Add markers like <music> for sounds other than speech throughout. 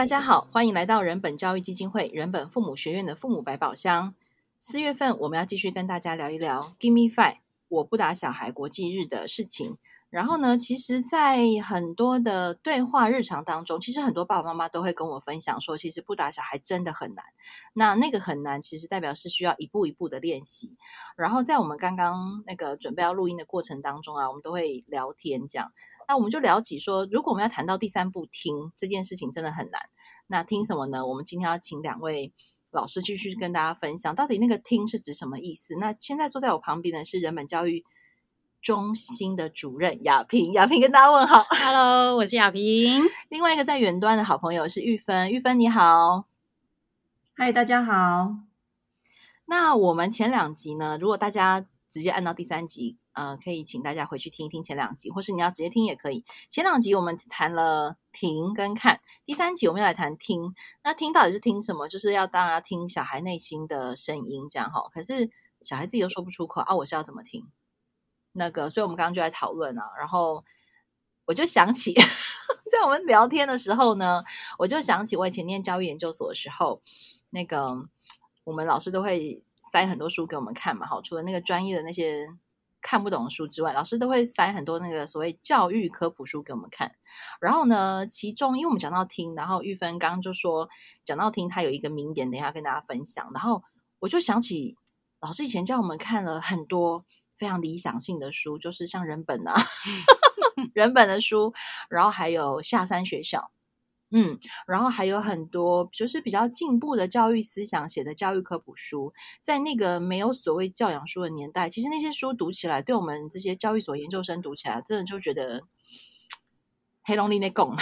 大家好，欢迎来到人本教育基金会人本父母学院的父母百宝箱。四月份我们要继续跟大家聊一聊 “Give Me Five” 我不打小孩国际日的事情。然后呢，其实，在很多的对话日常当中，其实很多爸爸妈妈都会跟我分享说，其实不打小孩真的很难。那那个很难，其实代表是需要一步一步的练习。然后在我们刚刚那个准备要录音的过程当中啊，我们都会聊天这样。那我们就聊起说，如果我们要谈到第三步听这件事情，真的很难。那听什么呢？我们今天要请两位老师继续跟大家分享，到底那个听是指什么意思？那现在坐在我旁边的是人本教育中心的主任亚萍，亚萍跟大家问好，Hello，我是亚萍。<laughs> 另外一个在远端的好朋友是玉芬，玉芬你好，嗨，大家好。那我们前两集呢，如果大家直接按到第三集，呃，可以请大家回去听一听前两集，或是你要直接听也可以。前两集我们谈了听跟看，第三集我们要来谈听。那听到底是听什么？就是要当然要听小孩内心的声音，这样哈。可是小孩自己都说不出口啊，我是要怎么听？那个，所以我们刚刚就在讨论啊，然后我就想起，<laughs> 在我们聊天的时候呢，我就想起我以前念教育研究所的时候，那个我们老师都会塞很多书给我们看嘛，好，除了那个专业的那些看不懂的书之外，老师都会塞很多那个所谓教育科普书给我们看。然后呢，其中因为我们讲到听，然后玉芬刚刚就说讲到听，他有一个名言，等一下跟大家分享。然后我就想起老师以前叫我们看了很多。非常理想性的书，就是像人本啊，<laughs> 人本的书，然后还有下山学校，嗯，然后还有很多就是比较进步的教育思想写的教育科普书，在那个没有所谓教养书的年代，其实那些书读起来，对我们这些教育所研究生读起来，真的就觉得黑龙利那拱，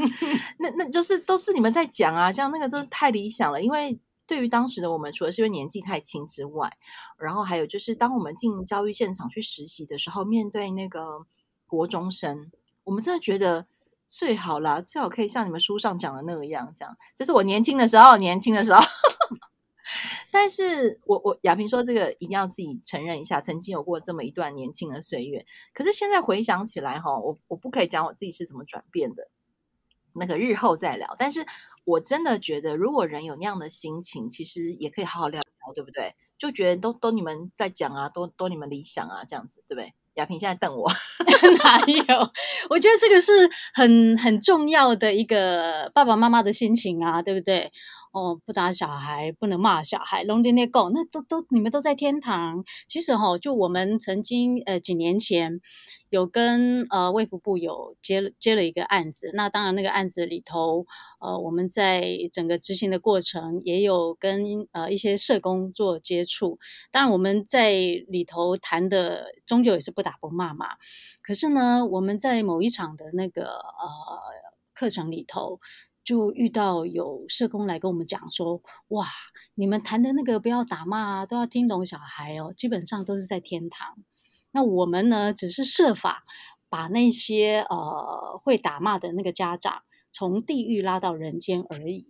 <laughs> 那那就是都是你们在讲啊，这样那个真的太理想了，因为。对于当时的我们，除了是因为年纪太轻之外，然后还有就是，当我们进教育现场去实习的时候，面对那个国中生，我们真的觉得最好啦，最好可以像你们书上讲的那个样，这样。这是我年轻的时候，年轻的时候。<laughs> 但是我我雅萍说这个一定要自己承认一下，曾经有过这么一段年轻的岁月。可是现在回想起来，哈，我我不可以讲我自己是怎么转变的，那个日后再聊。但是。我真的觉得，如果人有那样的心情，其实也可以好好聊聊，对不对？就觉得都都你们在讲啊，都都你们理想啊，这样子，对不对？亚萍现在瞪我，<laughs> 哪有？<laughs> 我觉得这个是很很重要的一个爸爸妈妈的心情啊，对不对？哦，不打小孩，不能骂小孩，拢在那讲，那都都你们都在天堂。其实哈、就我们曾经呃几年前有跟呃卫福部有接接了一个案子，那当然那个案子里头，呃我们在整个执行的过程也有跟呃一些社工做接触。当然我们在里头谈的终究也是不打不骂嘛。可是呢，我们在某一场的那个呃课程里头。就遇到有社工来跟我们讲说，哇，你们谈的那个不要打骂啊，都要听懂小孩哦，基本上都是在天堂。那我们呢，只是设法把那些呃会打骂的那个家长从地狱拉到人间而已。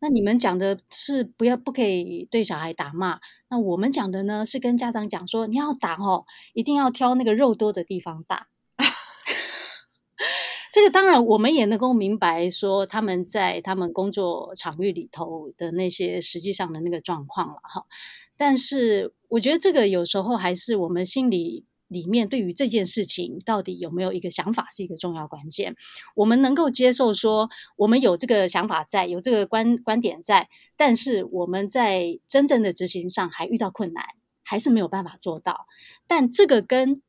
那你们讲的是不要不可以对小孩打骂，那我们讲的呢是跟家长讲说，你要打哦，一定要挑那个肉多的地方打。<laughs> 这个当然，我们也能够明白说他们在他们工作场域里头的那些实际上的那个状况了哈。但是我觉得这个有时候还是我们心里里面对于这件事情到底有没有一个想法是一个重要关键。我们能够接受说我们有这个想法在，有这个观观点在，但是我们在真正的执行上还遇到困难，还是没有办法做到。但这个跟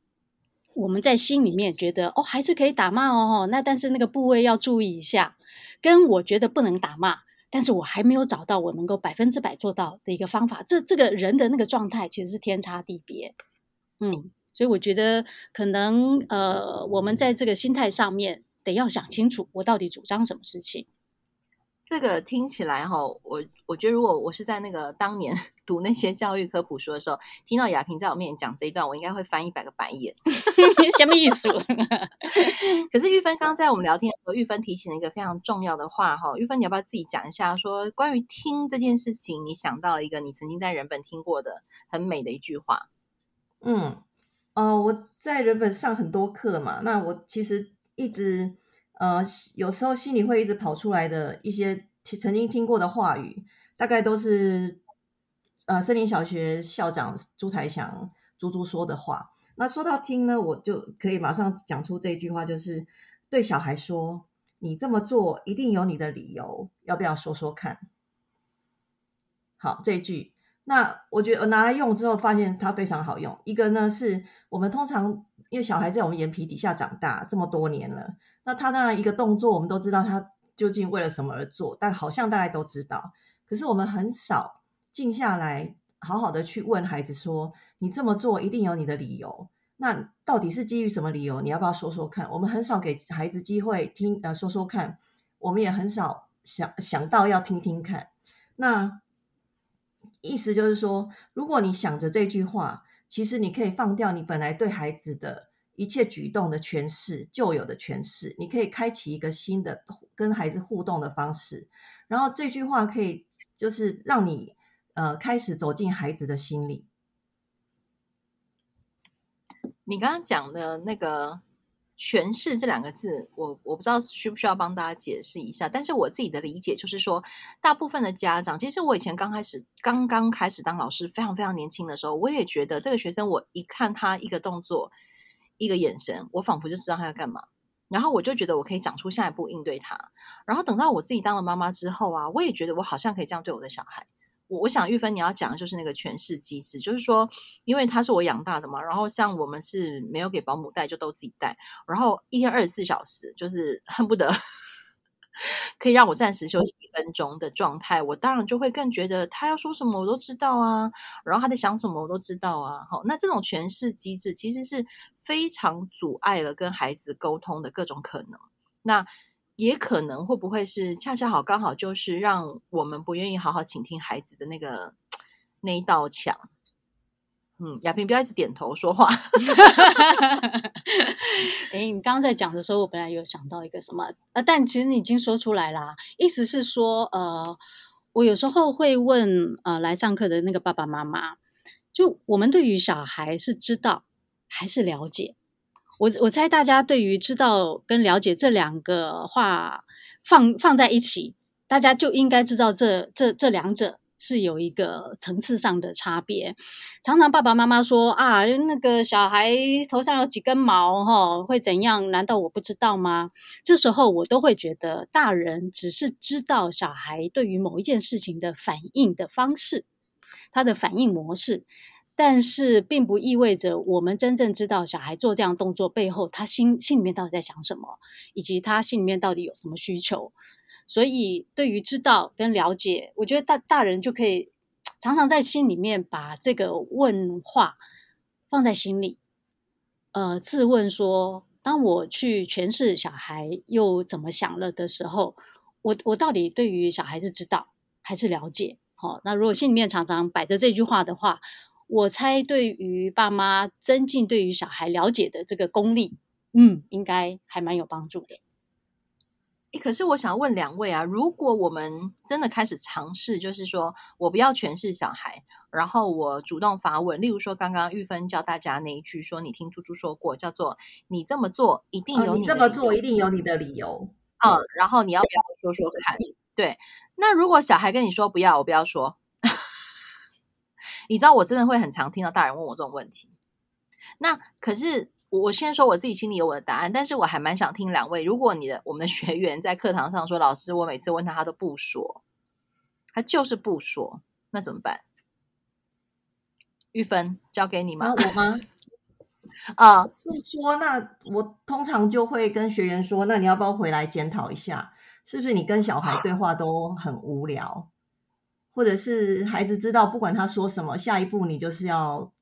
我们在心里面觉得哦，还是可以打骂哦，那但是那个部位要注意一下。跟我觉得不能打骂，但是我还没有找到我能够百分之百做到的一个方法。这这个人的那个状态其实是天差地别。嗯，所以我觉得可能呃，我们在这个心态上面得要想清楚，我到底主张什么事情。这个听起来哈，我我觉得如果我是在那个当年 <laughs> 读那些教育科普书的时候，听到雅萍在我面前讲这一段，我应该会翻一百个白眼。<laughs> 什么意思？<laughs> 可是玉芬刚在我们聊天的时候，玉芬提醒了一个非常重要的话哈，玉芬你要不要自己讲一下？说关于听这件事情，你想到了一个你曾经在人本听过的很美的一句话。嗯，呃，我在人本上很多课嘛，那我其实一直。呃，有时候心里会一直跑出来的一些曾经听过的话语，大概都是呃森林小学校长朱台祥朱朱说的话。那说到听呢，我就可以马上讲出这句话，就是对小孩说：“你这么做一定有你的理由，要不要说说看？”好，这一句，那我觉得我拿来用之后，发现它非常好用。一个呢，是我们通常因为小孩在我们眼皮底下长大这么多年了，那他当然一个动作，我们都知道他究竟为了什么而做，但好像大家都知道。可是我们很少静下来，好好的去问孩子说：“你这么做一定有你的理由，那到底是基于什么理由？你要不要说说看？”我们很少给孩子机会听，呃，说说看。我们也很少想想到要听听看。那。意思就是说，如果你想着这句话，其实你可以放掉你本来对孩子的一切举动的诠释，旧有的诠释，你可以开启一个新的跟孩子互动的方式。然后这句话可以就是让你呃开始走进孩子的心里。你刚刚讲的那个。诠释这两个字，我我不知道需不需要帮大家解释一下。但是我自己的理解就是说，大部分的家长，其实我以前刚开始刚刚开始当老师，非常非常年轻的时候，我也觉得这个学生，我一看他一个动作、一个眼神，我仿佛就知道他要干嘛，然后我就觉得我可以长出下一步应对他。然后等到我自己当了妈妈之后啊，我也觉得我好像可以这样对我的小孩。我我想玉芬你要讲的就是那个诠释机制，就是说，因为他是我养大的嘛，然后像我们是没有给保姆带，就都自己带，然后一天二十四小时，就是恨不得 <laughs> 可以让我暂时休息一分钟的状态，我当然就会更觉得他要说什么我都知道啊，然后他在想什么我都知道啊。好，那这种诠释机制其实是非常阻碍了跟孩子沟通的各种可能。那。也可能会不会是恰恰好刚好就是让我们不愿意好好倾听孩子的那个那一道墙。嗯，亚萍不要一直点头说话。<laughs> 哎，你刚刚在讲的时候，我本来有想到一个什么，呃，但其实你已经说出来啦。意思是说，呃，我有时候会问呃来上课的那个爸爸妈妈，就我们对于小孩是知道还是了解？我我猜大家对于知道跟了解这两个话放放在一起，大家就应该知道这这这两者是有一个层次上的差别。常常爸爸妈妈说啊，那个小孩头上有几根毛哈，会怎样？难道我不知道吗？这时候我都会觉得，大人只是知道小孩对于某一件事情的反应的方式，他的反应模式。但是，并不意味着我们真正知道小孩做这样动作背后，他心心里面到底在想什么，以及他心里面到底有什么需求。所以，对于知道跟了解，我觉得大大人就可以常常在心里面把这个问话放在心里，呃，自问说：当我去诠释小孩又怎么想了的时候，我我到底对于小孩是知道还是了解？好，那如果心里面常常摆着这句话的话。我猜，对于爸妈增进对于小孩了解的这个功力，嗯，应该还蛮有帮助的。诶，可是我想问两位啊，如果我们真的开始尝试，就是说我不要诠释小孩，然后我主动发问，例如说刚刚玉芬教大家那一句，说你听猪猪说过，叫做你这么做一定有你的理由，哦，你这么做一定有你的理由，嗯，然后你要不要说说看？对，那如果小孩跟你说不要，我不要说。你知道我真的会很常听到大人问我这种问题，那可是我先说我自己心里有我的答案，但是我还蛮想听两位，如果你的我们的学员在课堂上说，老师，我每次问他他都不说，他就是不说，那怎么办？玉芬交给你吗？啊、我吗？<laughs> 啊，不说，那我通常就会跟学员说，那你要不要回来检讨一下，是不是你跟小孩对话都很无聊？或者是孩子知道，不管他说什么，下一步你就是要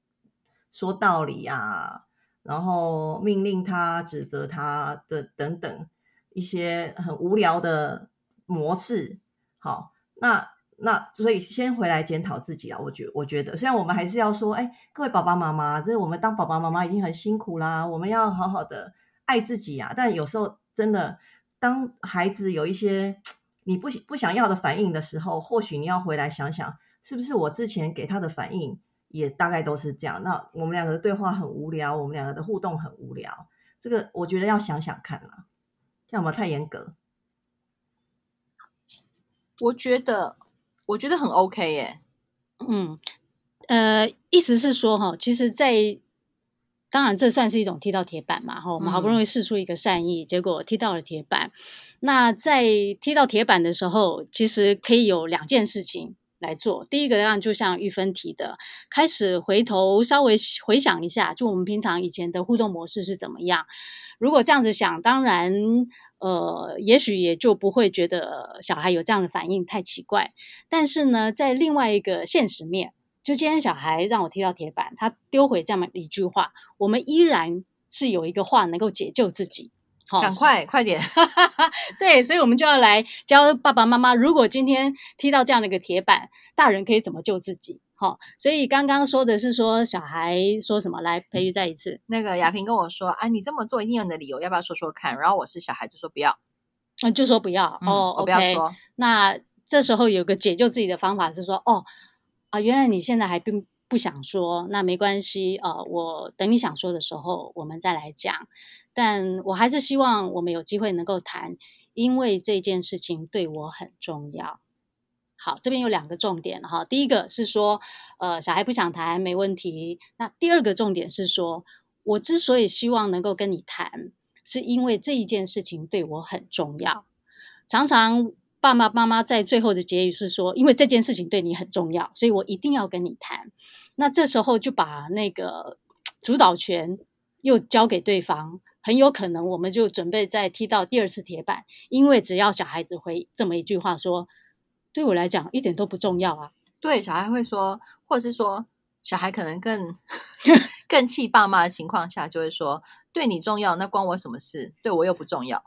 说道理呀、啊，然后命令他、指责他的等等一些很无聊的模式。好，那那所以先回来检讨自己啊。我觉我觉得，虽然我们还是要说，哎，各位爸爸妈妈，这是我们当爸爸妈妈已经很辛苦啦，我们要好好的爱自己啊。但有时候真的，当孩子有一些。你不不想要的反应的时候，或许你要回来想想，是不是我之前给他的反应也大概都是这样？那我们两个的对话很无聊，我们两个的互动很无聊，这个我觉得要想想看啦，这样吗？太严格？我觉得，我觉得很 OK 耶。嗯，呃，意思是说哈，其实，在当然这算是一种踢到铁板嘛，哈，我们好不容易试出一个善意，嗯、结果踢到了铁板。那在踢到铁板的时候，其实可以有两件事情来做。第一个当然就像玉芬提的，开始回头稍微回想一下，就我们平常以前的互动模式是怎么样。如果这样子想，当然，呃，也许也就不会觉得小孩有这样的反应太奇怪。但是呢，在另外一个现实面，就今天小孩让我踢到铁板，他丢回这么一句话，我们依然是有一个话能够解救自己。好，赶快快点，<laughs> 对，所以我们就要来教爸爸妈妈，如果今天踢到这样的一个铁板，大人可以怎么救自己？好，所以刚刚说的是说小孩说什么？来，培育再一次。那个雅萍跟我说，啊，你这么做一定有你的理由，要不要说说看？然后我是小孩，就说不要，嗯，就说不要。嗯、哦，我不要说。Okay, 那这时候有个解救自己的方法是说，哦，啊，原来你现在还并不想说，那没关系，呃，我等你想说的时候，我们再来讲。但我还是希望我们有机会能够谈，因为这件事情对我很重要。好，这边有两个重点哈。第一个是说，呃，小孩不想谈没问题。那第二个重点是说，我之所以希望能够跟你谈，是因为这一件事情对我很重要。常常爸爸妈妈在最后的结语是说，因为这件事情对你很重要，所以我一定要跟你谈。那这时候就把那个 <tsk> 主导权又交给对方，很有可能我们就准备再踢到第二次铁板，因为只要小孩子回这么一句话说。对我来讲一点都不重要啊！对，小孩会说，或者是说，小孩可能更 <laughs> 更气爸妈的情况下，就会说：“对你重要，那关我什么事？对我又不重要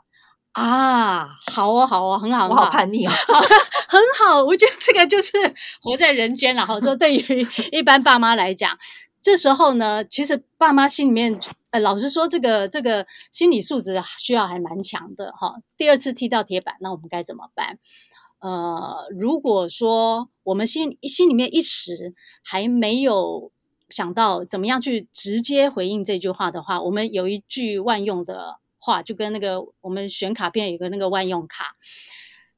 啊！”好哦，好哦，很好，我好叛逆 <laughs> 哦，很好。我觉得这个就是活在人间，然后说对于一般爸妈来讲，<laughs> 这时候呢，其实爸妈心里面，呃，老实说，这个这个心理素质需要还蛮强的哈。第二次踢到铁板，那我们该怎么办？呃，如果说我们心心里面一时还没有想到怎么样去直接回应这句话的话，我们有一句万用的话，就跟那个我们选卡片有个那个万用卡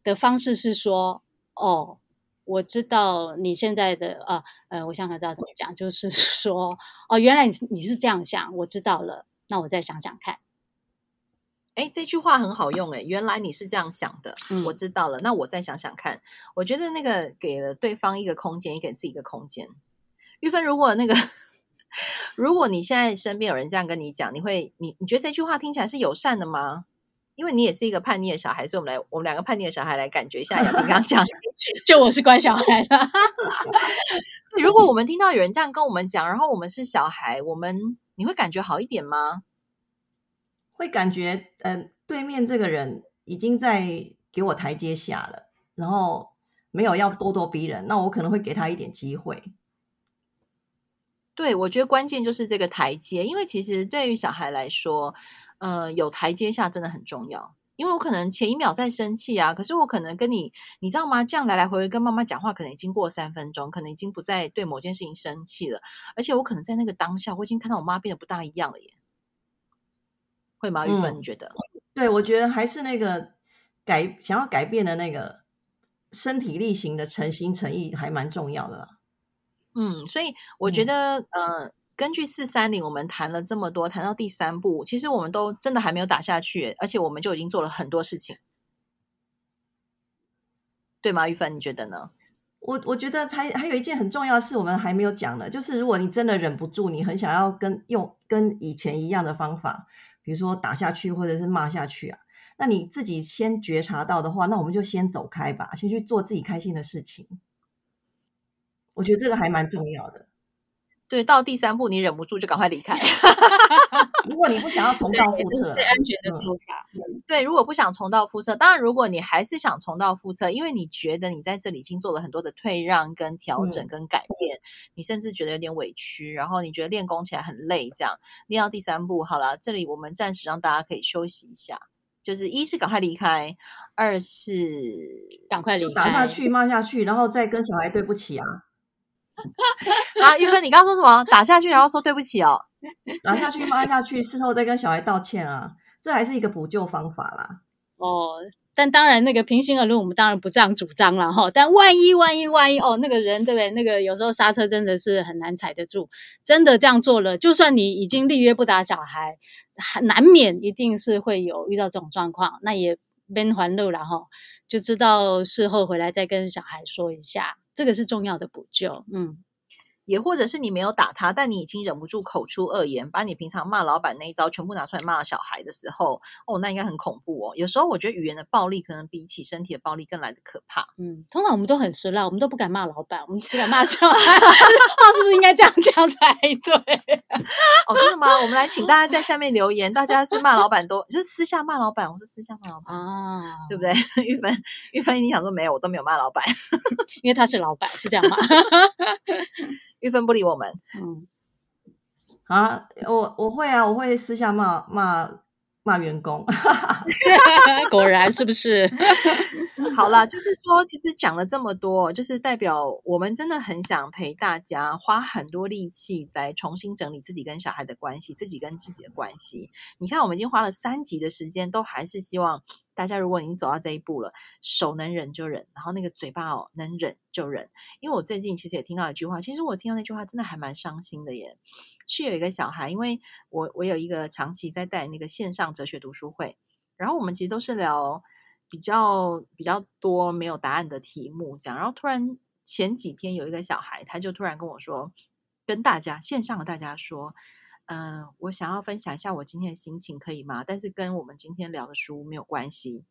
的方式是说：“哦，我知道你现在的呃呃，我想想知道怎么讲，就是说哦，原来你是你是这样想，我知道了，那我再想想看。”哎，这句话很好用哎！原来你是这样想的，嗯，我知道了。那我再想想看。我觉得那个给了对方一个空间，也给自己一个空间。玉芬，如果那个，如果你现在身边有人这样跟你讲，你会，你你觉得这句话听起来是友善的吗？因为你也是一个叛逆的小孩，所以我们来，我们两个叛逆的小孩来感觉一下。雅萍刚刚讲，<laughs> 就我是乖小孩的。如果我们听到有人这样跟我们讲，然后我们是小孩，我们你会感觉好一点吗？会感觉，嗯、呃，对面这个人已经在给我台阶下了，然后没有要咄咄逼人，那我可能会给他一点机会。对，我觉得关键就是这个台阶，因为其实对于小孩来说，呃，有台阶下真的很重要。因为我可能前一秒在生气啊，可是我可能跟你，你知道吗？这样来来回回跟妈妈讲话，可能已经过三分钟，可能已经不再对某件事情生气了，而且我可能在那个当下，我已经看到我妈变得不大一样了耶。会吗？玉芬，你觉得？嗯、对，我觉得还是那个改想要改变的那个身体力行的诚心诚意还蛮重要的啦。嗯，所以我觉得，嗯、呃，根据四三零，我们谈了这么多，谈到第三步，其实我们都真的还没有打下去，而且我们就已经做了很多事情，对吗？玉芬，你觉得呢？我我觉得还还有一件很重要的事，我们还没有讲的，就是如果你真的忍不住，你很想要跟用跟以前一样的方法。比如说打下去或者是骂下去啊，那你自己先觉察到的话，那我们就先走开吧，先去做自己开心的事情。我觉得这个还蛮重要的。对，到第三步你忍不住就赶快离开。<laughs> <laughs> 如果你不想要重蹈覆辙，最安全的做法。嗯。对，如果不想重蹈覆辙，当然如果你还是想重蹈覆辙，因为你觉得你在这里已经做了很多的退让、跟调整、跟改变，嗯，你甚至觉得有点委屈，然后你觉得练功起来很累，这样练到第三步，好了，这里我们暂时让大家可以休息一下，就是一是赶快离开，二是赶快离开，打下去骂下去，然后再跟小孩对不起啊。<laughs> 啊，玉芬，你刚刚说什么？打下去，然后说对不起哦。<laughs> 打下去，骂下去，事后再跟小孩道歉啊，这还是一个补救方法啦。哦。但当然，那个平心而论，我们当然不这样主张了哈。但万一万一万一哦，那个人对不对？那个有时候刹车真的是很难踩得住。真的这样做了，就算你已经立约不打小孩，难免一定是会有遇到这种状况。那也边还路了哈，就知道事后回来再跟小孩说一下，这个是重要的补救。嗯。也或者是你没有打他，但你已经忍不住口出恶言，把你平常骂老板那一招全部拿出来骂小孩的时候，哦，那应该很恐怖哦。有时候我觉得语言的暴力可能比起身体的暴力更来的可怕。嗯，通常我们都很酸辣，我们都不敢骂老板，我们只敢骂小孩。<laughs> 话是不是应该这样讲才对？哦，真的吗？我们来请大家在下面留言，大家是骂老板都，就是私下骂老板，我说私下骂老板啊，对不对？<laughs> 玉芬，玉芬，你想说没有？我都没有骂老板，<laughs> 因为他是老板，是这样吗？玉芬不理我们，嗯，啊，我我会啊，我会私下骂骂骂员工，<laughs> 果然是不是？<laughs> 好啦，就是说，其实讲了这么多，就是代表我们真的很想陪大家花很多力气来重新整理自己跟小孩的关系，自己跟自己的关系。你看，我们已经花了三集的时间，都还是希望。大家如果已经走到这一步了，手能忍就忍，然后那个嘴巴哦能忍就忍。因为我最近其实也听到一句话，其实我听到那句话真的还蛮伤心的耶。是有一个小孩，因为我我有一个长期在带那个线上哲学读书会，然后我们其实都是聊比较比较多没有答案的题目这样。然后突然前几天有一个小孩，他就突然跟我说，跟大家线上的大家说。嗯、我想要分享一下我今天的心情，可以吗？但是跟我们今天聊的书没有关系。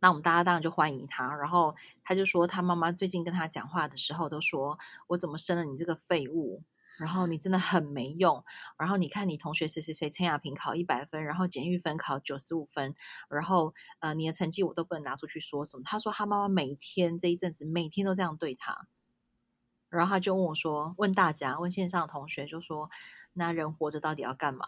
那我们大家当然就欢迎他。然后他就说，他妈妈最近跟他讲话的时候都说：“我怎么生了你这个废物？然后你真的很没用。然后你看你同学谁谁谁陈亚萍考一百分，然后简玉芬考九十五分，然后呃你的成绩我都不能拿出去说什么。”他说他妈妈每天这一阵子每天都这样对他。然后他就问我说：“问大家，问线上的同学，就说。”那人活着到底要干嘛？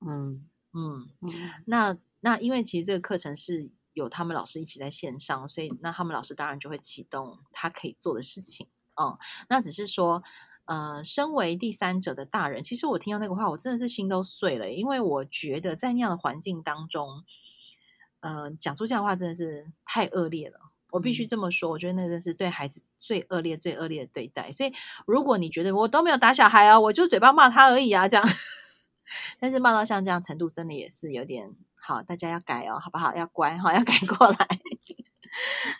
嗯嗯，嗯，那那因为其实这个课程是有他们老师一起在线上，所以那他们老师当然就会启动他可以做的事情。嗯，那只是说，呃，身为第三者的大人，其实我听到那个话，我真的是心都碎了，因为我觉得在那样的环境当中，嗯、呃，讲出这样的话真的是太恶劣了。我必须这么说，我觉得那个是对孩子最恶劣、最恶劣的对待。所以，如果你觉得我都没有打小孩啊，我就嘴巴骂他而已啊，这样。<laughs> 但是骂到像这样程度，真的也是有点好，大家要改哦，好不好？要乖哈，要改过来。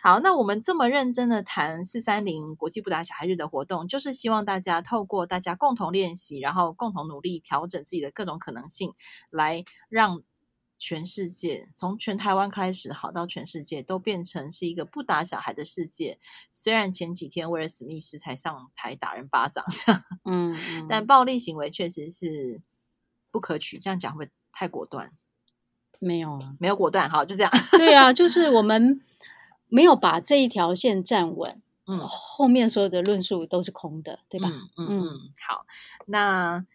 好，那我们这么认真的谈四三零国际不打小孩日的活动，就是希望大家透过大家共同练习，然后共同努力调整自己的各种可能性，来让。全世界从全台湾开始，好到全世界都变成是一个不打小孩的世界。虽然前几天威尔史密斯才上台打人巴掌，嗯，嗯，但暴力行为确实是不可取。这样讲会太果断？没有啊，没有果断，好，就这样。<laughs> 对啊，就是我们没有把这一条线站稳，嗯，后面所有的论述都是空的，对吧？嗯嗯，嗯，好，那。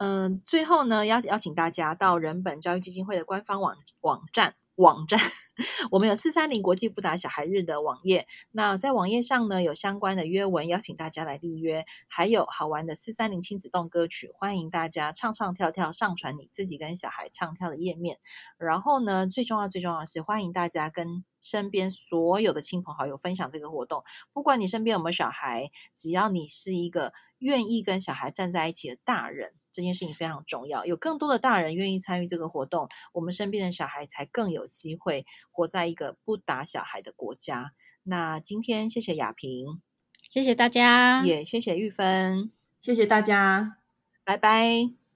嗯，最后呢，邀邀请大家到人本教育基金会的官方网网站网站，<laughs> 我们有四三零国际不打小孩日的网页。那在网页上呢，有相关的约文，邀请大家来预约，还有好玩的四三零亲子动歌曲，欢迎大家唱唱跳跳，上传你自己跟小孩唱跳的页面。然后呢，最重要最重要是，欢迎大家跟身边所有的亲朋好友分享这个活动。不管你身边有没有小孩，只要你是一个愿意跟小孩站在一起的大人。这件事情非常重要，有更多的大人愿意参与这个活动，我们身边的小孩才更有机会活在一个不打小孩的国家。那今天谢谢亚萍，谢谢大家，也谢谢玉芬，谢谢大家，拜拜。